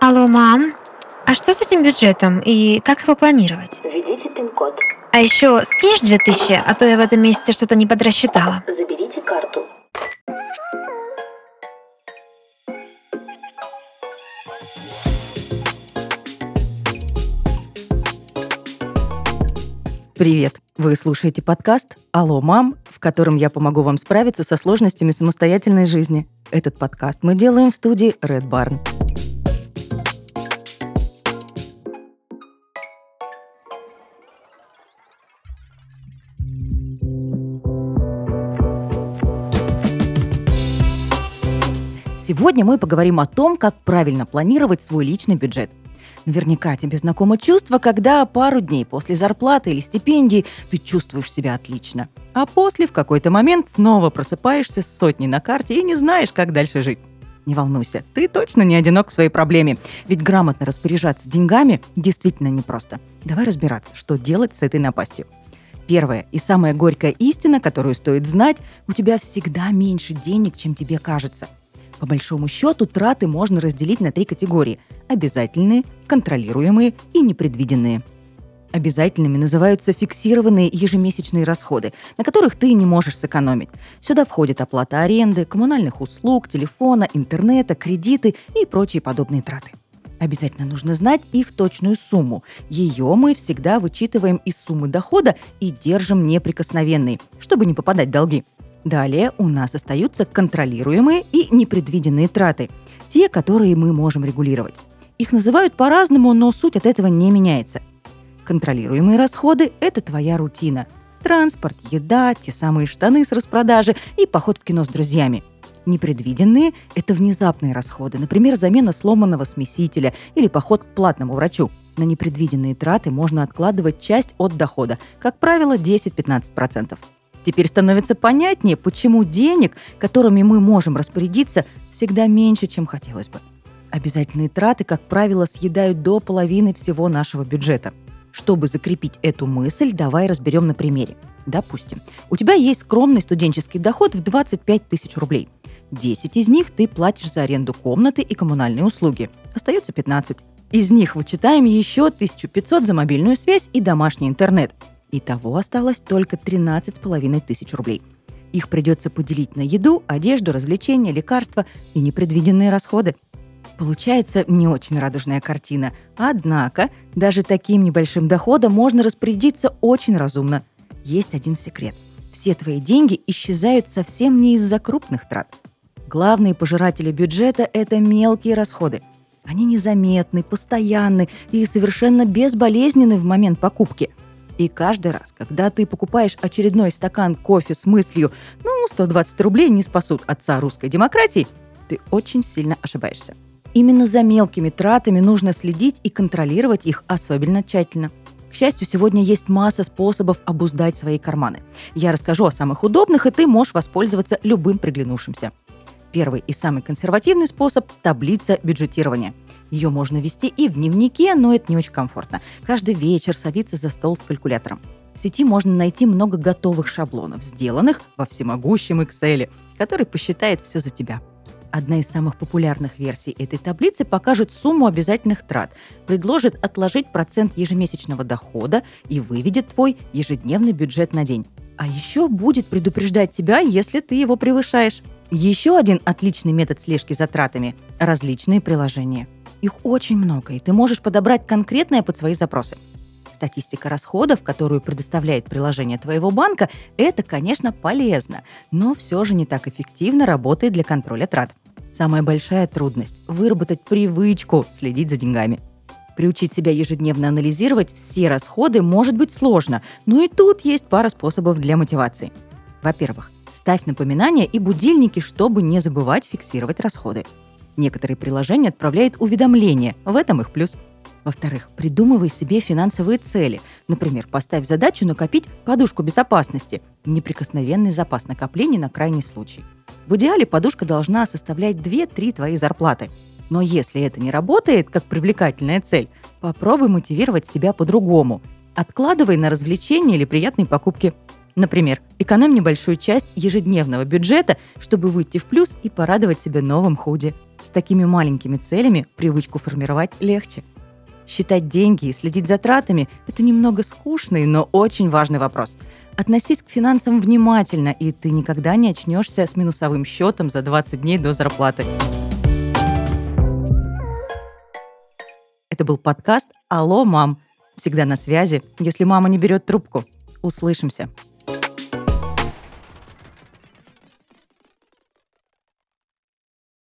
Алло, мам. А что с этим бюджетом и как его планировать? Введите пин-код. А еще скинешь 2000, а то я в этом месяце что-то не подрасчитала. Заберите карту. Привет! Вы слушаете подкаст «Алло, мам», в котором я помогу вам справиться со сложностями самостоятельной жизни. Этот подкаст мы делаем в студии Red Barn. Сегодня мы поговорим о том, как правильно планировать свой личный бюджет. Наверняка тебе знакомо чувство, когда пару дней после зарплаты или стипендии ты чувствуешь себя отлично, а после в какой-то момент снова просыпаешься с сотней на карте и не знаешь, как дальше жить. Не волнуйся, ты точно не одинок в своей проблеме, ведь грамотно распоряжаться деньгами действительно непросто. Давай разбираться, что делать с этой напастью. Первая и самая горькая истина, которую стоит знать, у тебя всегда меньше денег, чем тебе кажется – по большому счету, траты можно разделить на три категории – обязательные, контролируемые и непредвиденные. Обязательными называются фиксированные ежемесячные расходы, на которых ты не можешь сэкономить. Сюда входит оплата аренды, коммунальных услуг, телефона, интернета, кредиты и прочие подобные траты. Обязательно нужно знать их точную сумму. Ее мы всегда вычитываем из суммы дохода и держим неприкосновенной, чтобы не попадать в долги. Далее у нас остаются контролируемые и непредвиденные траты, те, которые мы можем регулировать. Их называют по-разному, но суть от этого не меняется. Контролируемые расходы – это твоя рутина. Транспорт, еда, те самые штаны с распродажи и поход в кино с друзьями. Непредвиденные – это внезапные расходы, например, замена сломанного смесителя или поход к платному врачу. На непредвиденные траты можно откладывать часть от дохода, как правило, 10-15%. Теперь становится понятнее, почему денег, которыми мы можем распорядиться, всегда меньше, чем хотелось бы. Обязательные траты, как правило, съедают до половины всего нашего бюджета. Чтобы закрепить эту мысль, давай разберем на примере. Допустим, у тебя есть скромный студенческий доход в 25 тысяч рублей. 10 из них ты платишь за аренду комнаты и коммунальные услуги. Остается 15. Из них вычитаем еще 1500 за мобильную связь и домашний интернет. Итого осталось только 13,5 тысяч рублей. Их придется поделить на еду, одежду, развлечения, лекарства и непредвиденные расходы. Получается не очень радужная картина. Однако, даже таким небольшим доходом можно распорядиться очень разумно. Есть один секрет. Все твои деньги исчезают совсем не из-за крупных трат. Главные пожиратели бюджета – это мелкие расходы. Они незаметны, постоянны и совершенно безболезненны в момент покупки – и каждый раз, когда ты покупаешь очередной стакан кофе с мыслью «ну, 120 рублей не спасут отца русской демократии», ты очень сильно ошибаешься. Именно за мелкими тратами нужно следить и контролировать их особенно тщательно. К счастью, сегодня есть масса способов обуздать свои карманы. Я расскажу о самых удобных, и ты можешь воспользоваться любым приглянувшимся. Первый и самый консервативный способ – таблица бюджетирования – ее можно вести и в дневнике, но это не очень комфортно. Каждый вечер садиться за стол с калькулятором. В сети можно найти много готовых шаблонов, сделанных во всемогущем Excel, который посчитает все за тебя. Одна из самых популярных версий этой таблицы покажет сумму обязательных трат, предложит отложить процент ежемесячного дохода и выведет твой ежедневный бюджет на день. А еще будет предупреждать тебя, если ты его превышаешь. Еще один отличный метод слежки за тратами – различные приложения – их очень много, и ты можешь подобрать конкретное под свои запросы. Статистика расходов, которую предоставляет приложение твоего банка, это, конечно, полезно, но все же не так эффективно работает для контроля трат. Самая большая трудность – выработать привычку следить за деньгами. Приучить себя ежедневно анализировать все расходы может быть сложно, но и тут есть пара способов для мотивации. Во-первых, ставь напоминания и будильники, чтобы не забывать фиксировать расходы. Некоторые приложения отправляют уведомления, в этом их плюс. Во-вторых, придумывай себе финансовые цели. Например, поставь задачу накопить подушку безопасности, неприкосновенный запас накоплений на крайний случай. В идеале подушка должна составлять 2-3 твои зарплаты. Но если это не работает как привлекательная цель, попробуй мотивировать себя по-другому. Откладывай на развлечения или приятные покупки. Например, экономь небольшую часть ежедневного бюджета, чтобы выйти в плюс и порадовать себя новым худи. С такими маленькими целями привычку формировать легче. Считать деньги и следить за тратами – это немного скучный, но очень важный вопрос. Относись к финансам внимательно, и ты никогда не очнешься с минусовым счетом за 20 дней до зарплаты. Это был подкаст «Алло, мам». Всегда на связи, если мама не берет трубку. Услышимся.